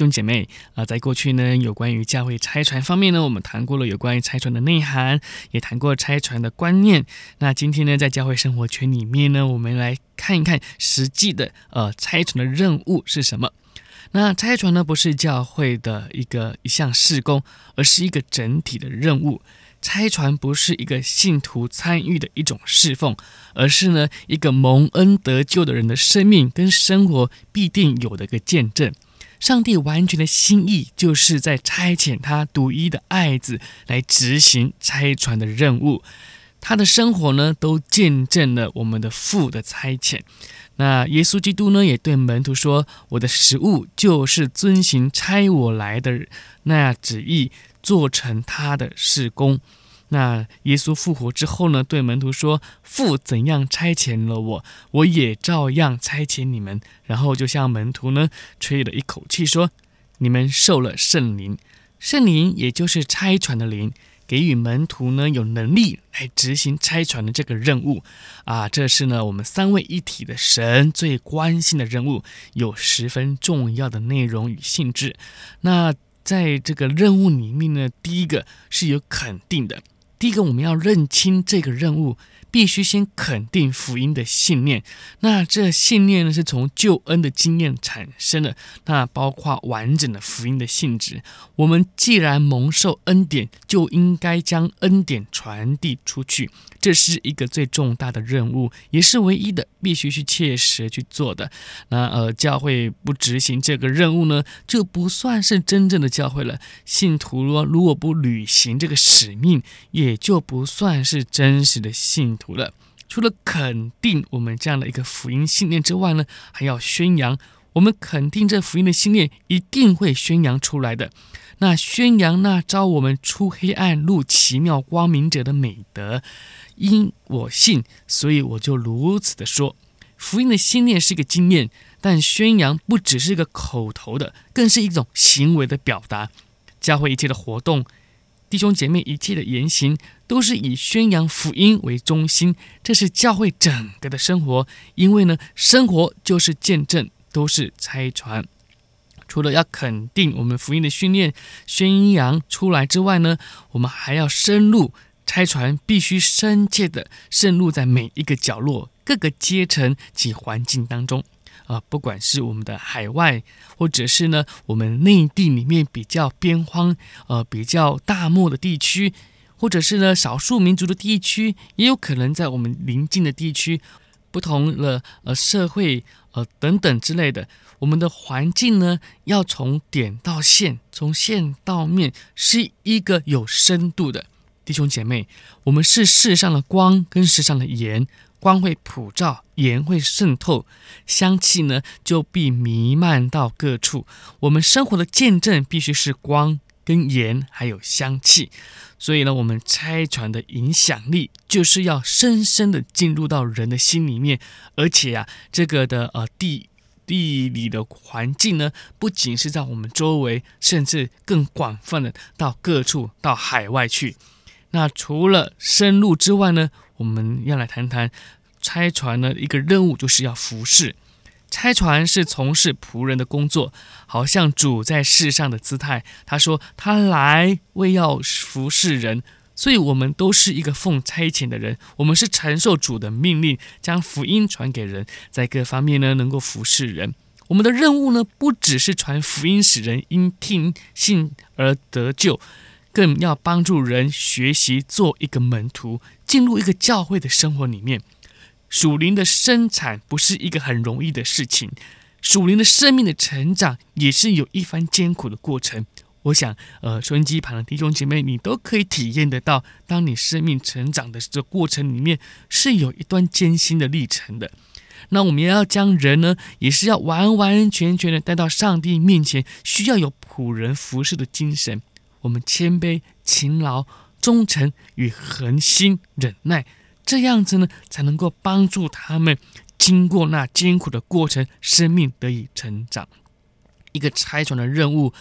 兄姐妹啊，在过去呢，有关于教会拆船方面呢，我们谈过了有关于拆船的内涵，也谈过拆船的观念。那今天呢，在教会生活圈里面呢，我们来看一看实际的呃拆船的任务是什么。那拆船呢，不是教会的一个一项事工，而是一个整体的任务。拆船不是一个信徒参与的一种侍奉，而是呢一个蒙恩得救的人的生命跟生活必定有的一个见证。上帝完全的心意，就是在差遣他独一的爱子来执行差传的任务。他的生活呢，都见证了我们的父的差遣。那耶稣基督呢，也对门徒说：“我的食物就是遵行差我来的那旨意，做成他的事工。”那耶稣复活之后呢，对门徒说：“父怎样差遣了我，我也照样差遣你们。”然后就向门徒呢吹了一口气，说：“你们受了圣灵，圣灵也就是差传的灵，给予门徒呢有能力来执行差传的这个任务。啊，这是呢我们三位一体的神最关心的任务，有十分重要的内容与性质。那在这个任务里面呢，第一个是有肯定的。”第一个，我们要认清这个任务，必须先肯定福音的信念。那这信念呢，是从救恩的经验产生的。那包括完整的福音的性质。我们既然蒙受恩典，就应该将恩典传递出去。这是一个最重大的任务，也是唯一的，必须去切实去做的。那呃，教会不执行这个任务呢，就不算是真正的教会了。信徒若如果不履行这个使命，也就不算是真实的信徒了。除了肯定我们这样的一个福音信念之外呢，还要宣扬。我们肯定这福音的信念一定会宣扬出来的。那宣扬那招我们出黑暗入奇妙光明者的美德，因我信，所以我就如此的说。福音的信念是一个经验，但宣扬不只是一个口头的，更是一种行为的表达。教会一切的活动，弟兄姐妹一切的言行，都是以宣扬福音为中心。这是教会整个的生活，因为呢，生活就是见证，都是拆船。除了要肯定我们福音的训练、宣扬出来之外呢，我们还要深入拆船，必须深切的渗入在每一个角落、各个阶层及环境当中。啊、不管是我们的海外，或者是呢我们内地里面比较边荒、呃比较大漠的地区，或者是呢少数民族的地区，也有可能在我们邻近的地区，不同的呃社会呃等等之类的。我们的环境呢，要从点到线，从线到面，是一个有深度的弟兄姐妹。我们是世上的光跟世上的盐，光会普照，盐会渗透，香气呢就必弥漫到各处。我们生活的见证必须是光跟盐，还有香气。所以呢，我们拆船的影响力就是要深深的进入到人的心里面，而且啊，这个的呃地。地理的环境呢，不仅是在我们周围，甚至更广泛的到各处，到海外去。那除了深入之外呢，我们要来谈谈拆船的一个任务，就是要服侍。拆船是从事仆人的工作，好像主在世上的姿态。他说：“他来为要服侍人。”所以，我们都是一个奉差遣的人，我们是承受主的命令，将福音传给人，在各方面呢，能够服侍人。我们的任务呢，不只是传福音，使人因听信而得救，更要帮助人学习做一个门徒，进入一个教会的生活里面。属灵的生产不是一个很容易的事情，属灵的生命的成长也是有一番艰苦的过程。我想，呃，收音机旁的弟兄姐妹，你都可以体验得到，当你生命成长的这过程里面，是有一段艰辛的历程的。那我们要将人呢，也是要完完全全的带到上帝面前，需要有仆人服侍的精神。我们谦卑、勤劳、忠诚与恒心忍耐，这样子呢，才能够帮助他们经过那艰苦的过程，生命得以成长。一个差传的任务，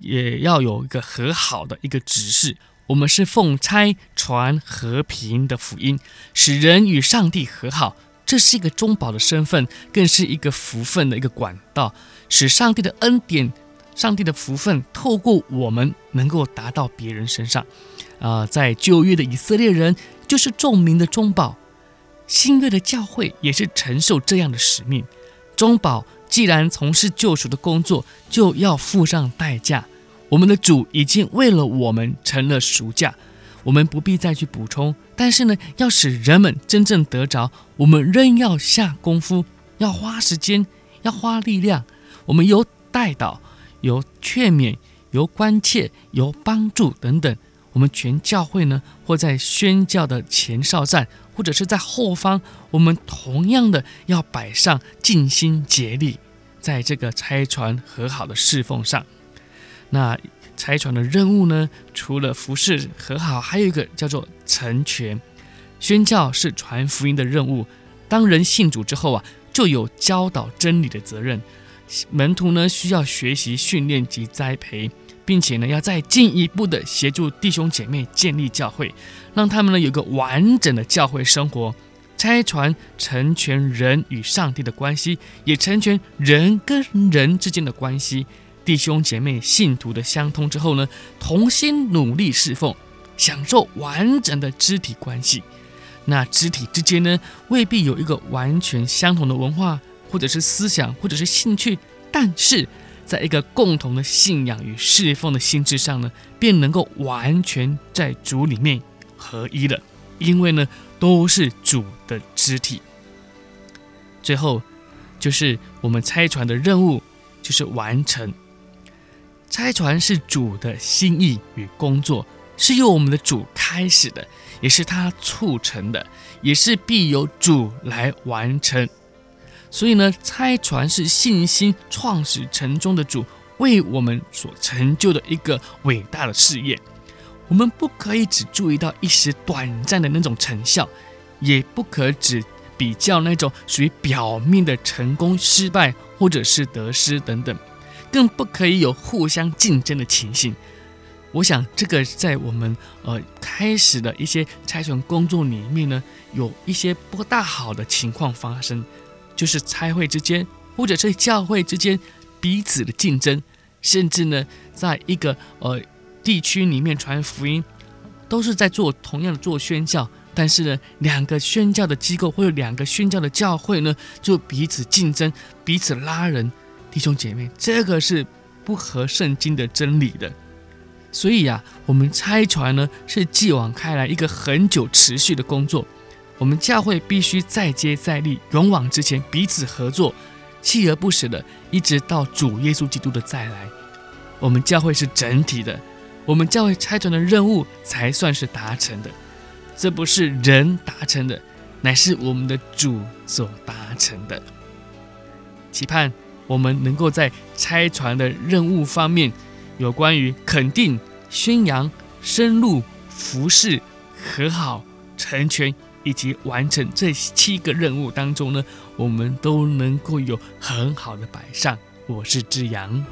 也要有一个和好的一个指示。我们是奉差传和平的福音，使人与上帝和好。这是一个中保的身份，更是一个福分的一个管道，使上帝的恩典、上帝的福分透过我们能够达到别人身上。啊、在旧约的以色列人就是众民的中保，新约的教会也是承受这样的使命。中保既然从事救赎的工作，就要付上代价。我们的主已经为了我们成了赎价，我们不必再去补充。但是呢，要使人们真正得着，我们仍要下功夫，要花时间，要花力量。我们有代祷，有劝勉，有关切，有帮助等等。我们全教会呢，或在宣教的前哨站，或者是在后方，我们同样的要摆上尽心竭力，在这个拆船和好的侍奉上。那拆船的任务呢，除了服侍和好，还有一个叫做成全。宣教是传福音的任务。当人信主之后啊，就有教导真理的责任。门徒呢，需要学习训练及栽培，并且呢，要再进一步的协助弟兄姐妹建立教会，让他们呢有个完整的教会生活。拆传成全人与上帝的关系，也成全人跟人之间的关系。弟兄姐妹信徒的相通之后呢，同心努力侍奉，享受完整的肢体关系。那肢体之间呢，未必有一个完全相同的文化，或者是思想，或者是兴趣，但是在一个共同的信仰与侍奉的心智上呢，便能够完全在主里面合一了。因为呢，都是主的肢体。最后，就是我们拆船的任务，就是完成。拆船是主的心意与工作，是由我们的主开始的，也是他促成的，也是必由主来完成。所以呢，拆船是信心创始成终的主为我们所成就的一个伟大的事业。我们不可以只注意到一时短暂的那种成效，也不可只比较那种属于表面的成功、失败或者是得失等等。更不可以有互相竞争的情形。我想，这个在我们呃开始的一些拆船工作里面呢，有一些不大好的情况发生，就是差会之间或者是教会之间彼此的竞争，甚至呢，在一个呃地区里面传福音，都是在做同样的做宣教，但是呢，两个宣教的机构或者两个宣教的教会呢，就彼此竞争，彼此拉人。弟兄姐妹，这个是不合圣经的真理的，所以、啊，我们拆船呢是继往开来一个很久持续的工作。我们教会必须再接再厉，勇往直前，彼此合作，锲而不舍的，一直到主耶稣基督的再来。我们教会是整体的，我们教会拆船的任务才算是达成的。这不是人达成的，乃是我们的主所达成的。期盼。我们能够在拆船的任务方面，有关于肯定、宣扬、深入、服侍、和好、成全以及完成这七个任务当中呢，我们都能够有很好的摆上。我是志阳。